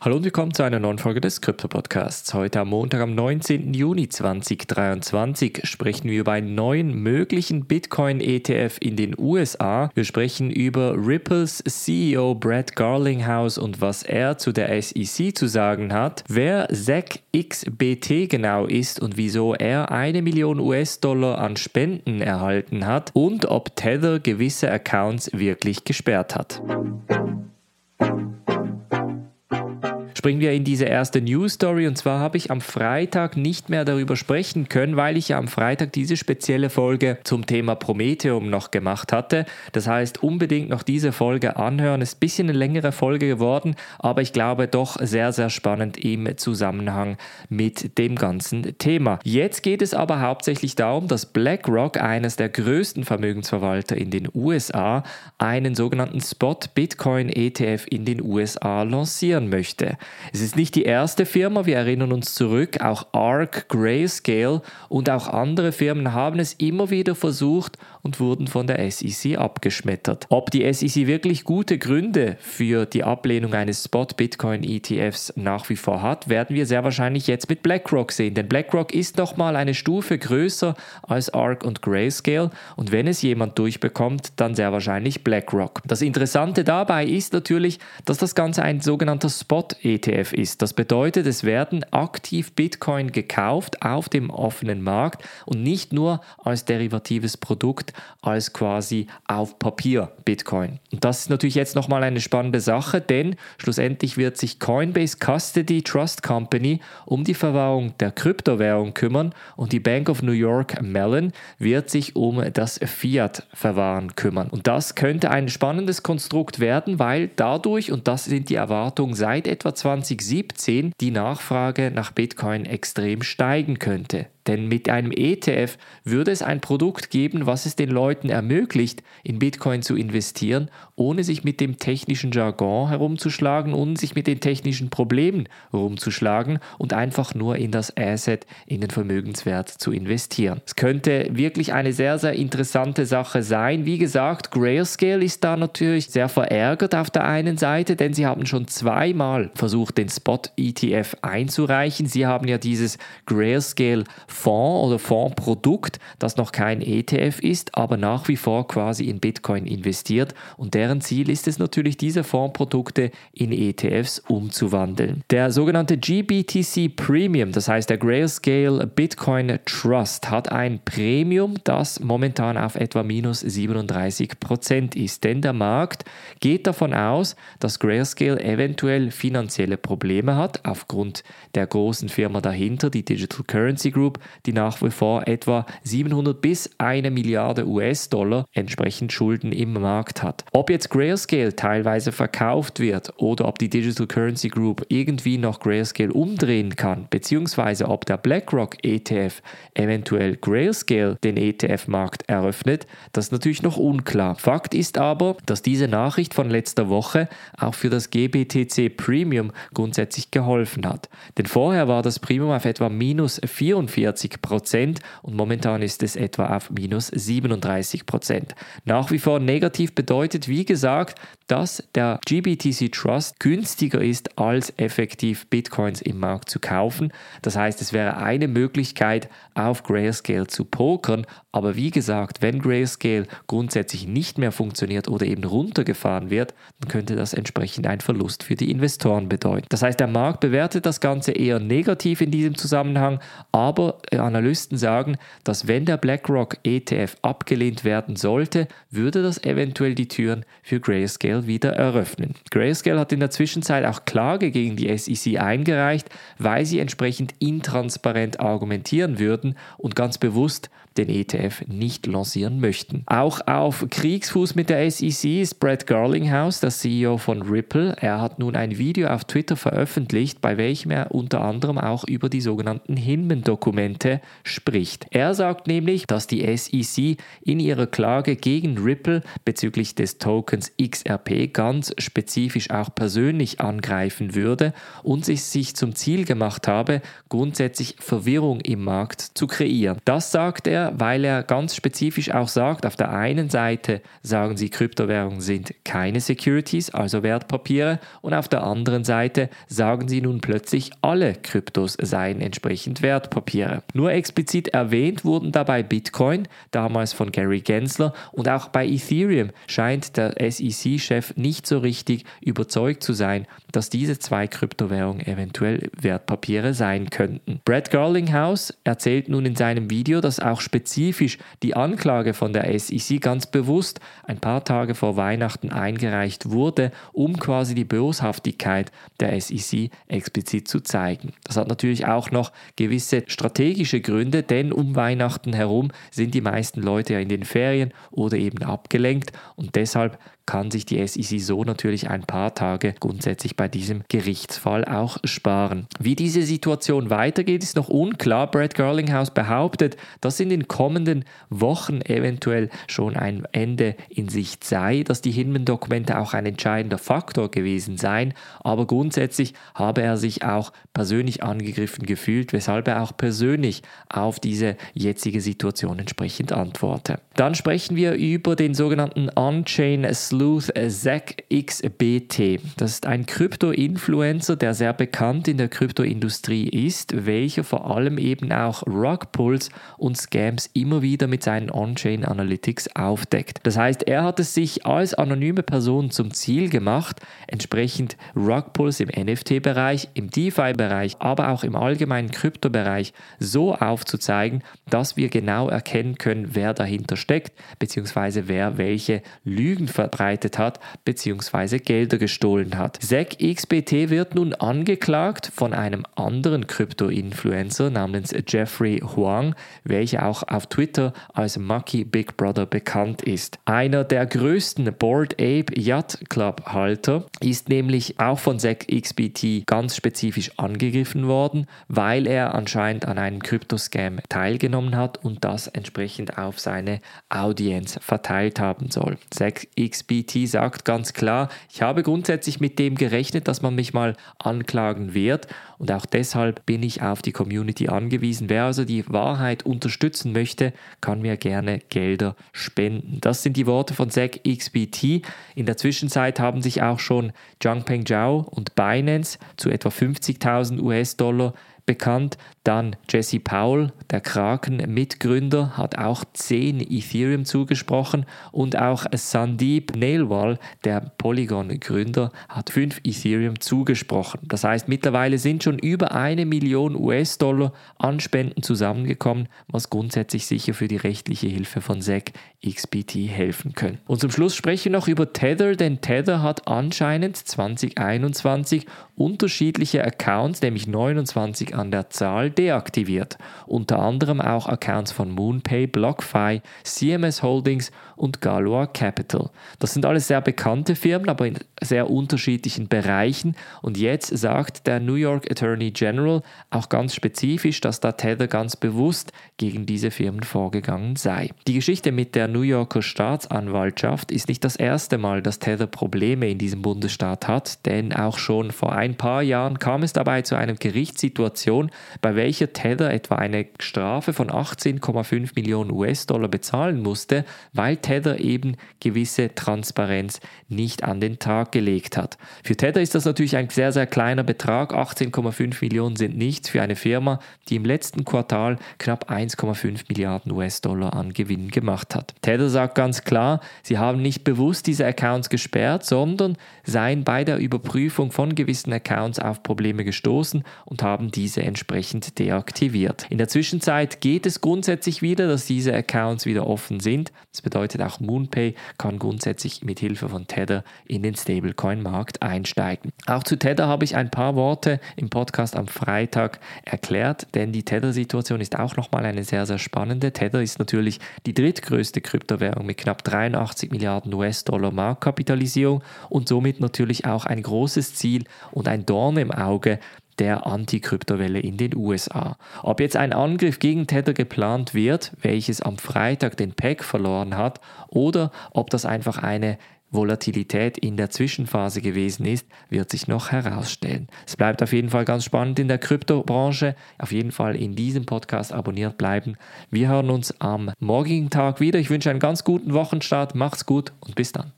Hallo und willkommen zu einer neuen Folge des Krypto-Podcasts. Heute am Montag, am 19. Juni 2023, sprechen wir über einen neuen möglichen Bitcoin-ETF in den USA. Wir sprechen über Ripples CEO Brad Garlinghouse und was er zu der SEC zu sagen hat, wer SEC-XBT genau ist und wieso er eine Million US-Dollar an Spenden erhalten hat und ob Tether gewisse Accounts wirklich gesperrt hat. Springen wir in diese erste News Story. Und zwar habe ich am Freitag nicht mehr darüber sprechen können, weil ich ja am Freitag diese spezielle Folge zum Thema Prometheum noch gemacht hatte. Das heißt, unbedingt noch diese Folge anhören. Ist ein bisschen eine längere Folge geworden, aber ich glaube doch sehr, sehr spannend im Zusammenhang mit dem ganzen Thema. Jetzt geht es aber hauptsächlich darum, dass BlackRock, eines der größten Vermögensverwalter in den USA, einen sogenannten Spot Bitcoin ETF in den USA lancieren möchte. Es ist nicht die erste Firma, wir erinnern uns zurück, auch ARC, Grayscale und auch andere Firmen haben es immer wieder versucht und wurden von der SEC abgeschmettert. Ob die SEC wirklich gute Gründe für die Ablehnung eines Spot Bitcoin ETFs nach wie vor hat, werden wir sehr wahrscheinlich jetzt mit BlackRock sehen, denn BlackRock ist nochmal eine Stufe größer als ARC und Grayscale und wenn es jemand durchbekommt, dann sehr wahrscheinlich BlackRock. Das Interessante dabei ist natürlich, dass das Ganze ein sogenannter Spot ETF ist. Das bedeutet, es werden aktiv Bitcoin gekauft auf dem offenen Markt und nicht nur als derivatives Produkt, als quasi auf Papier Bitcoin. Und das ist natürlich jetzt nochmal eine spannende Sache, denn schlussendlich wird sich Coinbase Custody Trust Company um die Verwahrung der Kryptowährung kümmern und die Bank of New York Mellon wird sich um das Fiat-Verwahren kümmern. Und das könnte ein spannendes Konstrukt werden, weil dadurch, und das sind die Erwartungen seit etwa 2017 die Nachfrage nach Bitcoin extrem steigen könnte. Denn mit einem ETF würde es ein Produkt geben, was es den Leuten ermöglicht, in Bitcoin zu investieren, ohne sich mit dem technischen Jargon herumzuschlagen und sich mit den technischen Problemen herumzuschlagen und einfach nur in das Asset, in den Vermögenswert zu investieren. Es könnte wirklich eine sehr, sehr interessante Sache sein. Wie gesagt, Grayscale ist da natürlich sehr verärgert auf der einen Seite, denn sie haben schon zweimal versucht, den Spot-ETF einzureichen. Sie haben ja dieses Grayscale Fonds oder Fondsprodukt, das noch kein ETF ist, aber nach wie vor quasi in Bitcoin investiert. Und deren Ziel ist es natürlich, diese Fondsprodukte in ETFs umzuwandeln. Der sogenannte GBTC Premium, das heißt der Grayscale Bitcoin Trust, hat ein Premium, das momentan auf etwa minus 37 Prozent ist. Denn der Markt geht davon aus, dass Grayscale eventuell finanzielle Probleme hat, aufgrund der großen Firma dahinter, die Digital Currency Group, die nach wie vor etwa 700 bis 1 Milliarde US-Dollar entsprechend Schulden im Markt hat. Ob jetzt Grayscale teilweise verkauft wird oder ob die Digital Currency Group irgendwie noch Grayscale umdrehen kann, beziehungsweise ob der BlackRock ETF eventuell Grayscale den ETF-Markt eröffnet, das ist natürlich noch unklar. Fakt ist aber, dass diese Nachricht von letzter Woche auch für das GBTC Premium grundsätzlich geholfen hat. Denn vorher war das Premium auf etwa minus 44 40 Prozent und momentan ist es etwa auf minus 37 Prozent. Nach wie vor negativ bedeutet, wie gesagt, dass der GBTC Trust günstiger ist, als effektiv Bitcoins im Markt zu kaufen. Das heißt, es wäre eine Möglichkeit, auf Grayscale zu pokern. Aber wie gesagt, wenn Grayscale grundsätzlich nicht mehr funktioniert oder eben runtergefahren wird, dann könnte das entsprechend ein Verlust für die Investoren bedeuten. Das heißt, der Markt bewertet das Ganze eher negativ in diesem Zusammenhang, aber Analysten sagen, dass wenn der BlackRock ETF abgelehnt werden sollte, würde das eventuell die Türen für Grayscale wieder eröffnen. Grayscale hat in der Zwischenzeit auch Klage gegen die SEC eingereicht, weil sie entsprechend intransparent argumentieren würden und ganz bewusst den ETF nicht lancieren möchten. Auch auf Kriegsfuß mit der SEC ist Brad Garlinghouse, der CEO von Ripple. Er hat nun ein Video auf Twitter veröffentlicht, bei welchem er unter anderem auch über die sogenannten Hinman-Dokumente Hintergrunddokumente spricht. Er sagt nämlich, dass die SEC in ihrer Klage gegen Ripple bezüglich des Tokens XRP ganz spezifisch auch persönlich angreifen würde und sich zum Ziel gemacht habe, grundsätzlich Verwirrung im Markt zu kreieren. Das sagt er, weil er ganz spezifisch auch sagt, auf der einen Seite sagen sie, Kryptowährungen sind keine Securities, also Wertpapiere, und auf der anderen Seite sagen sie nun plötzlich, alle Kryptos seien entsprechend Wertpapiere. Nur explizit erwähnt wurden dabei Bitcoin, damals von Gary Gensler, und auch bei Ethereum scheint der SEC-Chef nicht so richtig überzeugt zu sein, dass diese zwei Kryptowährungen eventuell Wertpapiere sein könnten. Brad Garlinghouse erzählt nun in seinem Video, dass auch spezifisch die Anklage von der SEC ganz bewusst ein paar Tage vor Weihnachten eingereicht wurde, um quasi die Boshaftigkeit der SEC explizit zu zeigen. Das hat natürlich auch noch gewisse strategische Gründe, denn um Weihnachten herum sind die meisten Leute ja in den Ferien oder eben abgelenkt und deshalb kann sich die SEC so natürlich ein paar Tage grundsätzlich bei diesem Gerichtsfall auch sparen. Wie diese Situation weitergeht, ist noch unklar. Brad Garlinghouse behauptet, dass in den kommenden Wochen eventuell schon ein Ende in Sicht sei, dass die Hinman-Dokumente auch ein entscheidender Faktor gewesen seien, aber grundsätzlich habe er sich auch persönlich angegriffen gefühlt, weshalb er auch persönlich auf diese jetzige Situation entsprechend antworte. Dann sprechen wir über den sogenannten On-Chain Sleuth Zack XBT. Das ist ein Krypto-Influencer, der sehr bekannt in der Kryptoindustrie ist, welcher vor allem eben auch Rugpulls und Scams immer wieder mit seinen On-Chain Analytics aufdeckt. Das heißt, er hat es sich als anonyme Person zum Ziel gemacht, entsprechend Rugpulls im NFT-Bereich, im DeFi-Bereich, aber auch im allgemeinen Krypto-Bereich so aufzuzeigen, dass wir genau erkennen können, wer dahinter steckt, beziehungsweise wer welche Lügen verbreitet verbreitet hat bzw. Gelder gestohlen hat. Zack XBT wird nun angeklagt von einem anderen Krypto-Influencer namens Jeffrey Huang, welcher auch auf Twitter als Mucky Big Brother bekannt ist. Einer der größten Board Ape Yacht Club Halter ist nämlich auch von Zack XBT ganz spezifisch angegriffen worden, weil er anscheinend an einem Kryptoscam teilgenommen hat und das entsprechend auf seine Audience verteilt haben soll. Zack XBT BT sagt ganz klar, ich habe grundsätzlich mit dem gerechnet, dass man mich mal anklagen wird und auch deshalb bin ich auf die Community angewiesen. Wer also die Wahrheit unterstützen möchte, kann mir gerne Gelder spenden. Das sind die Worte von Zack XBT. In der Zwischenzeit haben sich auch schon Zhangpeng Zhao und Binance zu etwa 50.000 US-Dollar bekannt. Dann Jesse Powell, der Kraken-Mitgründer, hat auch 10 Ethereum zugesprochen und auch Sandeep Nailwal, der Polygon-Gründer, hat 5 Ethereum zugesprochen. Das heißt, mittlerweile sind schon über eine Million US-Dollar an Spenden zusammengekommen, was grundsätzlich sicher für die rechtliche Hilfe von SEC XBT helfen können. Und zum Schluss spreche ich noch über Tether, denn Tether hat anscheinend 2021 unterschiedliche Accounts, nämlich 29 an der Zahl, deaktiviert. Unter anderem auch Accounts von MoonPay, BlockFi, CMS Holdings und Galois Capital. Das sind alles sehr bekannte Firmen, aber in sehr unterschiedlichen Bereichen. Und jetzt sagt der New York Attorney General auch ganz spezifisch, dass da Tether ganz bewusst gegen diese Firmen vorgegangen sei. Die Geschichte mit der New Yorker Staatsanwaltschaft ist nicht das erste Mal, dass Tether Probleme in diesem Bundesstaat hat, denn auch schon vor ein paar Jahren kam es dabei zu einer Gerichtssituation, bei welcher Tether etwa eine Strafe von 18,5 Millionen US-Dollar bezahlen musste, weil Tether eben gewisse Transparenz nicht an den Tag gelegt hat. Für Tether ist das natürlich ein sehr, sehr kleiner Betrag. 18,5 Millionen sind nichts für eine Firma, die im letzten Quartal knapp 1,5 Milliarden US-Dollar an Gewinn gemacht hat. Tether sagt ganz klar, sie haben nicht bewusst diese Accounts gesperrt, sondern seien bei der Überprüfung von gewissen Accounts auf Probleme gestoßen und haben diese entsprechend deaktiviert. In der Zwischenzeit geht es grundsätzlich wieder, dass diese Accounts wieder offen sind. Das bedeutet, auch MoonPay kann grundsätzlich mit Hilfe von Tether in den Stablecoin-Markt einsteigen. Auch zu Tether habe ich ein paar Worte im Podcast am Freitag erklärt, denn die Tether-Situation ist auch nochmal eine sehr, sehr spannende. Tether ist natürlich die drittgrößte Kryptowährung mit knapp 83 Milliarden US-Dollar Marktkapitalisierung und somit natürlich auch ein großes Ziel und ein Dorn im Auge der Anti-Kryptowelle in den USA. Ob jetzt ein Angriff gegen Tether geplant wird, welches am Freitag den Pack verloren hat, oder ob das einfach eine Volatilität in der Zwischenphase gewesen ist, wird sich noch herausstellen. Es bleibt auf jeden Fall ganz spannend in der Kryptobranche. Auf jeden Fall in diesem Podcast abonniert bleiben. Wir hören uns am morgigen Tag wieder. Ich wünsche einen ganz guten Wochenstart. Macht's gut und bis dann.